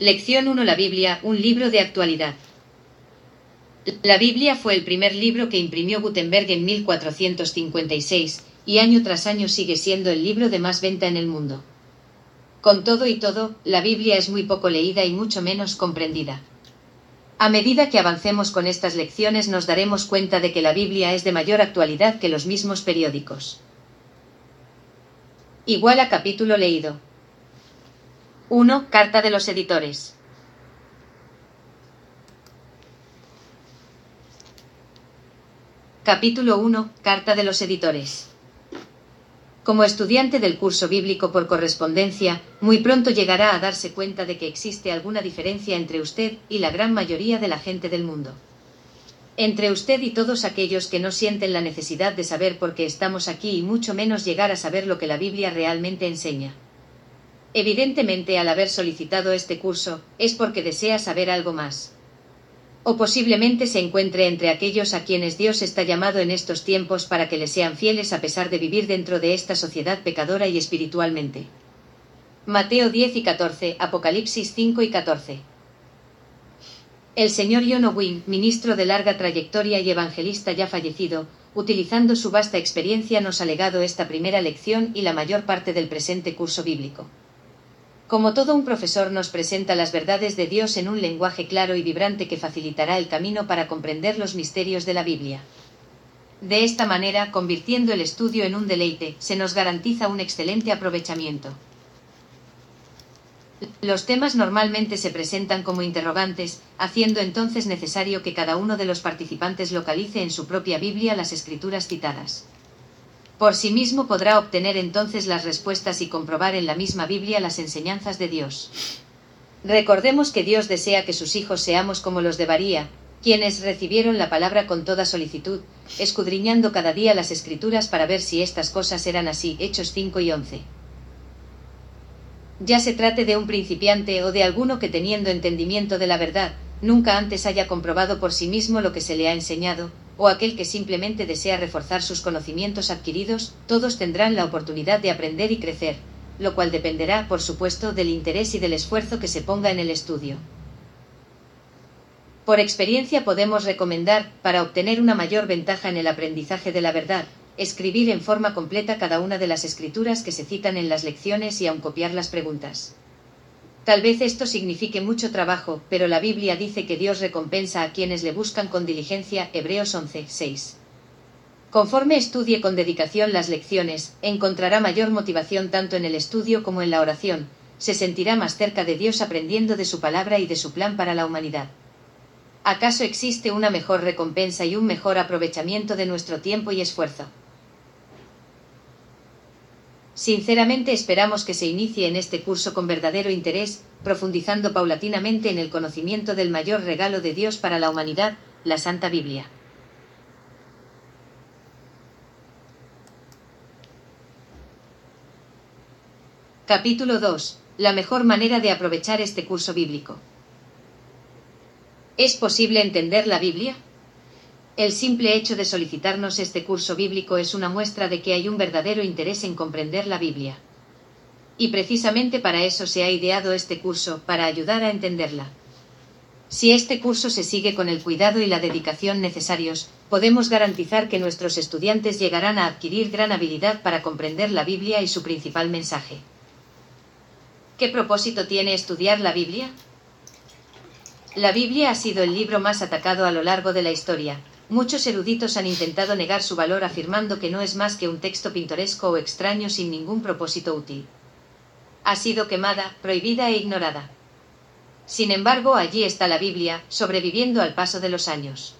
Lección 1 La Biblia, un libro de actualidad. La Biblia fue el primer libro que imprimió Gutenberg en 1456, y año tras año sigue siendo el libro de más venta en el mundo. Con todo y todo, la Biblia es muy poco leída y mucho menos comprendida. A medida que avancemos con estas lecciones nos daremos cuenta de que la Biblia es de mayor actualidad que los mismos periódicos. Igual a capítulo leído. 1. Carta de los editores. Capítulo 1. Carta de los editores. Como estudiante del curso bíblico por correspondencia, muy pronto llegará a darse cuenta de que existe alguna diferencia entre usted y la gran mayoría de la gente del mundo. Entre usted y todos aquellos que no sienten la necesidad de saber por qué estamos aquí y mucho menos llegar a saber lo que la Biblia realmente enseña. Evidentemente al haber solicitado este curso, es porque desea saber algo más. O posiblemente se encuentre entre aquellos a quienes Dios está llamado en estos tiempos para que le sean fieles a pesar de vivir dentro de esta sociedad pecadora y espiritualmente. Mateo 10 y 14, Apocalipsis 5 y 14. El señor John Owen, ministro de larga trayectoria y evangelista ya fallecido, utilizando su vasta experiencia nos ha legado esta primera lección y la mayor parte del presente curso bíblico. Como todo un profesor nos presenta las verdades de Dios en un lenguaje claro y vibrante que facilitará el camino para comprender los misterios de la Biblia. De esta manera, convirtiendo el estudio en un deleite, se nos garantiza un excelente aprovechamiento. Los temas normalmente se presentan como interrogantes, haciendo entonces necesario que cada uno de los participantes localice en su propia Biblia las escrituras citadas. Por sí mismo podrá obtener entonces las respuestas y comprobar en la misma Biblia las enseñanzas de Dios. Recordemos que Dios desea que sus hijos seamos como los de Baría, quienes recibieron la palabra con toda solicitud, escudriñando cada día las escrituras para ver si estas cosas eran así. Hechos 5 y 11. Ya se trate de un principiante o de alguno que teniendo entendimiento de la verdad, nunca antes haya comprobado por sí mismo lo que se le ha enseñado, o aquel que simplemente desea reforzar sus conocimientos adquiridos, todos tendrán la oportunidad de aprender y crecer, lo cual dependerá, por supuesto, del interés y del esfuerzo que se ponga en el estudio. Por experiencia podemos recomendar, para obtener una mayor ventaja en el aprendizaje de la verdad, escribir en forma completa cada una de las escrituras que se citan en las lecciones y aun copiar las preguntas. Tal vez esto signifique mucho trabajo, pero la Biblia dice que Dios recompensa a quienes le buscan con diligencia. Hebreos 11, 6. Conforme estudie con dedicación las lecciones, encontrará mayor motivación tanto en el estudio como en la oración, se sentirá más cerca de Dios aprendiendo de su palabra y de su plan para la humanidad. ¿Acaso existe una mejor recompensa y un mejor aprovechamiento de nuestro tiempo y esfuerzo? Sinceramente esperamos que se inicie en este curso con verdadero interés, profundizando paulatinamente en el conocimiento del mayor regalo de Dios para la humanidad, la Santa Biblia. Capítulo 2. La mejor manera de aprovechar este curso bíblico. ¿Es posible entender la Biblia? El simple hecho de solicitarnos este curso bíblico es una muestra de que hay un verdadero interés en comprender la Biblia. Y precisamente para eso se ha ideado este curso, para ayudar a entenderla. Si este curso se sigue con el cuidado y la dedicación necesarios, podemos garantizar que nuestros estudiantes llegarán a adquirir gran habilidad para comprender la Biblia y su principal mensaje. ¿Qué propósito tiene estudiar la Biblia? La Biblia ha sido el libro más atacado a lo largo de la historia, Muchos eruditos han intentado negar su valor afirmando que no es más que un texto pintoresco o extraño sin ningún propósito útil. Ha sido quemada, prohibida e ignorada. Sin embargo, allí está la Biblia, sobreviviendo al paso de los años.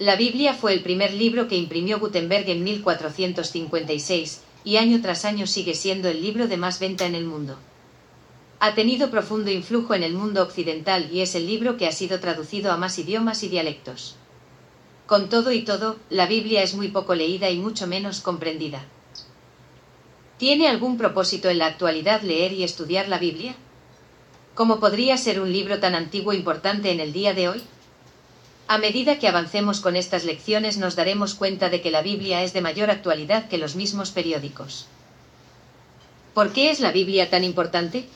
La Biblia fue el primer libro que imprimió Gutenberg en 1456, y año tras año sigue siendo el libro de más venta en el mundo ha tenido profundo influjo en el mundo occidental y es el libro que ha sido traducido a más idiomas y dialectos. Con todo y todo, la Biblia es muy poco leída y mucho menos comprendida. ¿Tiene algún propósito en la actualidad leer y estudiar la Biblia? ¿Cómo podría ser un libro tan antiguo importante en el día de hoy? A medida que avancemos con estas lecciones nos daremos cuenta de que la Biblia es de mayor actualidad que los mismos periódicos. ¿Por qué es la Biblia tan importante?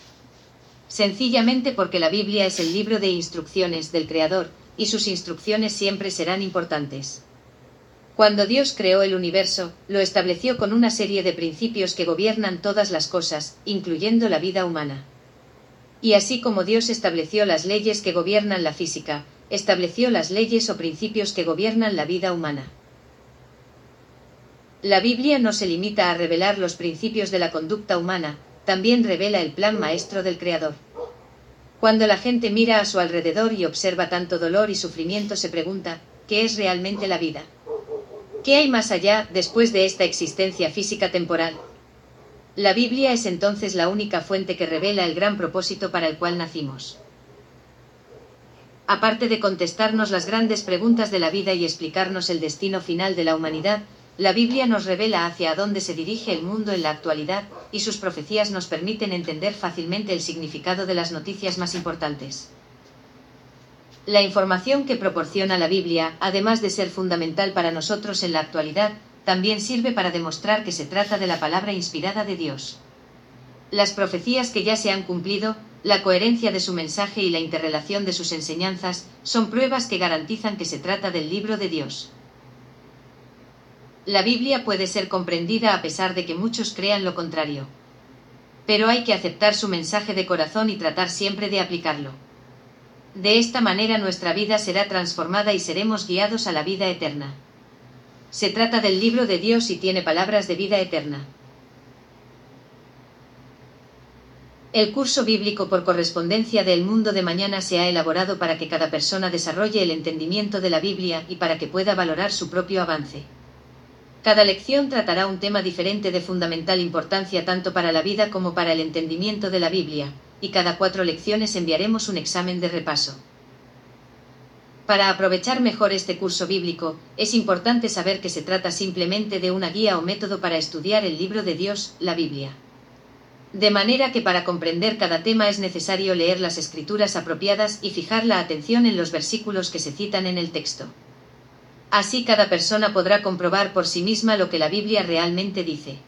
Sencillamente porque la Biblia es el libro de instrucciones del Creador, y sus instrucciones siempre serán importantes. Cuando Dios creó el universo, lo estableció con una serie de principios que gobiernan todas las cosas, incluyendo la vida humana. Y así como Dios estableció las leyes que gobiernan la física, estableció las leyes o principios que gobiernan la vida humana. La Biblia no se limita a revelar los principios de la conducta humana, también revela el plan maestro del Creador. Cuando la gente mira a su alrededor y observa tanto dolor y sufrimiento se pregunta, ¿qué es realmente la vida? ¿Qué hay más allá, después de esta existencia física temporal? La Biblia es entonces la única fuente que revela el gran propósito para el cual nacimos. Aparte de contestarnos las grandes preguntas de la vida y explicarnos el destino final de la humanidad, la Biblia nos revela hacia dónde se dirige el mundo en la actualidad, y sus profecías nos permiten entender fácilmente el significado de las noticias más importantes. La información que proporciona la Biblia, además de ser fundamental para nosotros en la actualidad, también sirve para demostrar que se trata de la palabra inspirada de Dios. Las profecías que ya se han cumplido, la coherencia de su mensaje y la interrelación de sus enseñanzas son pruebas que garantizan que se trata del libro de Dios. La Biblia puede ser comprendida a pesar de que muchos crean lo contrario. Pero hay que aceptar su mensaje de corazón y tratar siempre de aplicarlo. De esta manera nuestra vida será transformada y seremos guiados a la vida eterna. Se trata del libro de Dios y tiene palabras de vida eterna. El curso bíblico por correspondencia del mundo de mañana se ha elaborado para que cada persona desarrolle el entendimiento de la Biblia y para que pueda valorar su propio avance. Cada lección tratará un tema diferente de fundamental importancia tanto para la vida como para el entendimiento de la Biblia, y cada cuatro lecciones enviaremos un examen de repaso. Para aprovechar mejor este curso bíblico, es importante saber que se trata simplemente de una guía o método para estudiar el libro de Dios, la Biblia. De manera que para comprender cada tema es necesario leer las escrituras apropiadas y fijar la atención en los versículos que se citan en el texto. Así cada persona podrá comprobar por sí misma lo que la Biblia realmente dice.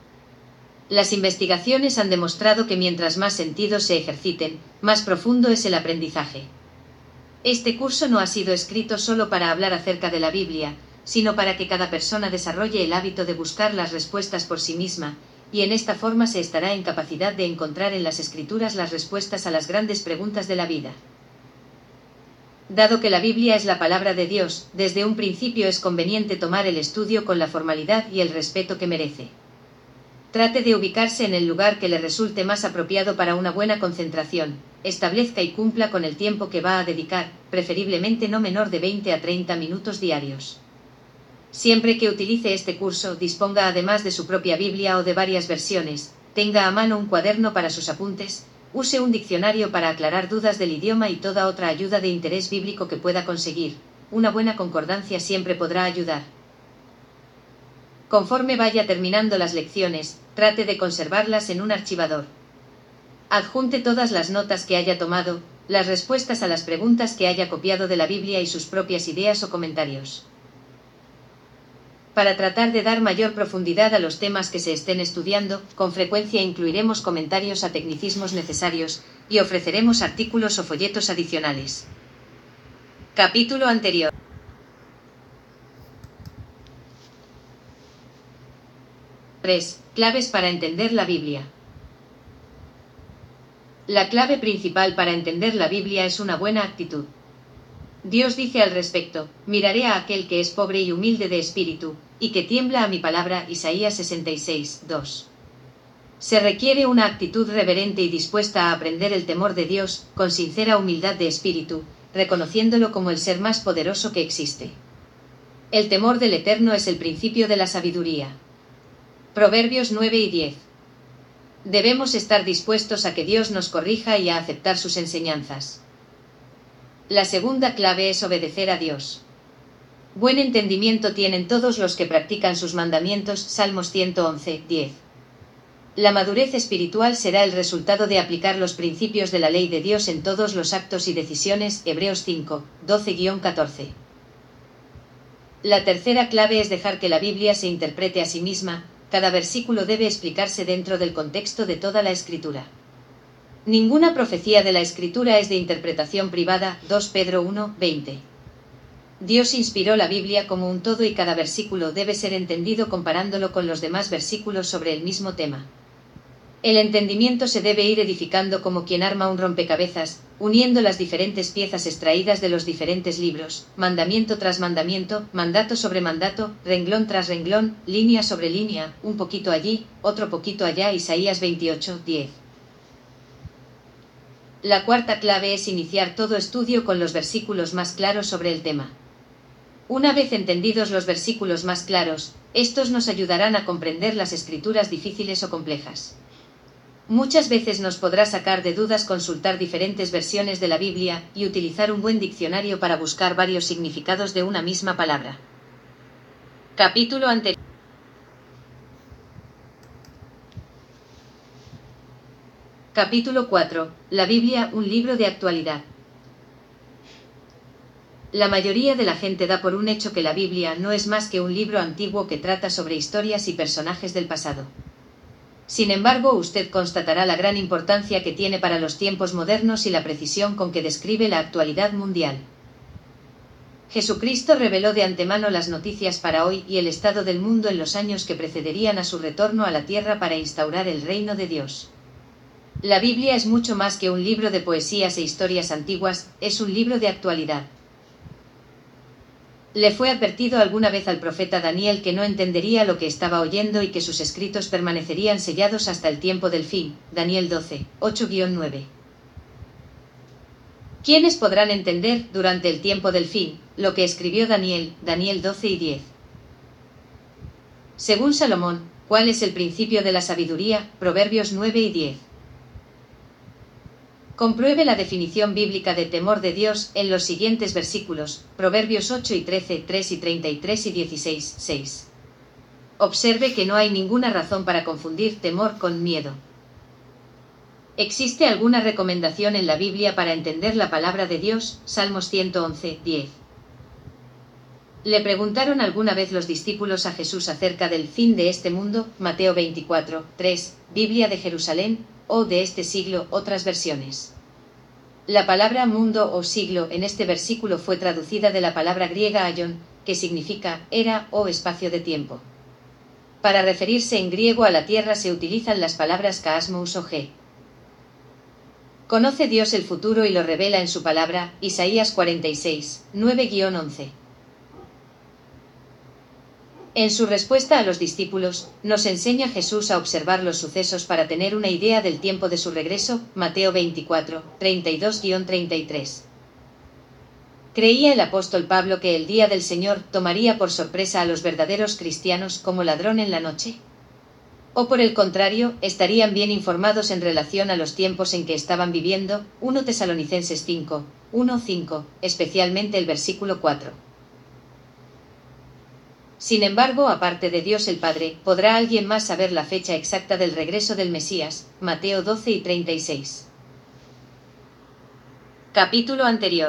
Las investigaciones han demostrado que mientras más sentidos se ejerciten, más profundo es el aprendizaje. Este curso no ha sido escrito solo para hablar acerca de la Biblia, sino para que cada persona desarrolle el hábito de buscar las respuestas por sí misma, y en esta forma se estará en capacidad de encontrar en las escrituras las respuestas a las grandes preguntas de la vida. Dado que la Biblia es la palabra de Dios, desde un principio es conveniente tomar el estudio con la formalidad y el respeto que merece. Trate de ubicarse en el lugar que le resulte más apropiado para una buena concentración, establezca y cumpla con el tiempo que va a dedicar, preferiblemente no menor de 20 a 30 minutos diarios. Siempre que utilice este curso, disponga además de su propia Biblia o de varias versiones, tenga a mano un cuaderno para sus apuntes, use un diccionario para aclarar dudas del idioma y toda otra ayuda de interés bíblico que pueda conseguir. Una buena concordancia siempre podrá ayudar. Conforme vaya terminando las lecciones, trate de conservarlas en un archivador. Adjunte todas las notas que haya tomado, las respuestas a las preguntas que haya copiado de la Biblia y sus propias ideas o comentarios. Para tratar de dar mayor profundidad a los temas que se estén estudiando, con frecuencia incluiremos comentarios a tecnicismos necesarios, y ofreceremos artículos o folletos adicionales. Capítulo anterior. Claves para entender la Biblia. La clave principal para entender la Biblia es una buena actitud. Dios dice al respecto, miraré a aquel que es pobre y humilde de espíritu, y que tiembla a mi palabra. Isaías 66, 2. Se requiere una actitud reverente y dispuesta a aprender el temor de Dios, con sincera humildad de espíritu, reconociéndolo como el ser más poderoso que existe. El temor del Eterno es el principio de la sabiduría. Proverbios 9 y 10. Debemos estar dispuestos a que Dios nos corrija y a aceptar sus enseñanzas. La segunda clave es obedecer a Dios. Buen entendimiento tienen todos los que practican sus mandamientos. Salmos 111, 10. La madurez espiritual será el resultado de aplicar los principios de la ley de Dios en todos los actos y decisiones. Hebreos 5, 12-14. La tercera clave es dejar que la Biblia se interprete a sí misma, cada versículo debe explicarse dentro del contexto de toda la escritura. Ninguna profecía de la Escritura es de interpretación privada. 2 Pedro 1, 20. Dios inspiró la Biblia como un todo y cada versículo debe ser entendido comparándolo con los demás versículos sobre el mismo tema. El entendimiento se debe ir edificando como quien arma un rompecabezas, uniendo las diferentes piezas extraídas de los diferentes libros, mandamiento tras mandamiento, mandato sobre mandato, renglón tras renglón, línea sobre línea, un poquito allí, otro poquito allá. Isaías 28, 10. La cuarta clave es iniciar todo estudio con los versículos más claros sobre el tema. Una vez entendidos los versículos más claros, estos nos ayudarán a comprender las escrituras difíciles o complejas. Muchas veces nos podrá sacar de dudas consultar diferentes versiones de la Biblia y utilizar un buen diccionario para buscar varios significados de una misma palabra. Capítulo anterior. Capítulo 4. La Biblia, un libro de actualidad. La mayoría de la gente da por un hecho que la Biblia no es más que un libro antiguo que trata sobre historias y personajes del pasado. Sin embargo, usted constatará la gran importancia que tiene para los tiempos modernos y la precisión con que describe la actualidad mundial. Jesucristo reveló de antemano las noticias para hoy y el estado del mundo en los años que precederían a su retorno a la tierra para instaurar el reino de Dios. La Biblia es mucho más que un libro de poesías e historias antiguas, es un libro de actualidad. Le fue advertido alguna vez al profeta Daniel que no entendería lo que estaba oyendo y que sus escritos permanecerían sellados hasta el tiempo del fin. Daniel 12, 8-9. ¿Quiénes podrán entender, durante el tiempo del fin, lo que escribió Daniel, Daniel 12 y 10? Según Salomón, ¿cuál es el principio de la sabiduría? Proverbios 9 y 10. Compruebe la definición bíblica de temor de Dios en los siguientes versículos, Proverbios 8 y 13, 3 y 33 y 16, 6. Observe que no hay ninguna razón para confundir temor con miedo. ¿Existe alguna recomendación en la Biblia para entender la palabra de Dios? Salmos 111, 10. Le preguntaron alguna vez los discípulos a Jesús acerca del fin de este mundo, Mateo 24, 3, Biblia de Jerusalén, o de este siglo, otras versiones. La palabra mundo o siglo en este versículo fue traducida de la palabra griega aion, que significa era o espacio de tiempo. Para referirse en griego a la tierra se utilizan las palabras kaasmos o ge. Conoce Dios el futuro y lo revela en su palabra, Isaías 46, 9-11. En su respuesta a los discípulos, nos enseña Jesús a observar los sucesos para tener una idea del tiempo de su regreso, Mateo 24, 32-33. ¿Creía el apóstol Pablo que el día del Señor tomaría por sorpresa a los verdaderos cristianos como ladrón en la noche? ¿O por el contrario, estarían bien informados en relación a los tiempos en que estaban viviendo? 1 Tesalonicenses 5, 1-5, especialmente el versículo 4. Sin embargo, aparte de Dios el Padre, ¿podrá alguien más saber la fecha exacta del regreso del Mesías? Mateo 12 y 36. Capítulo anterior.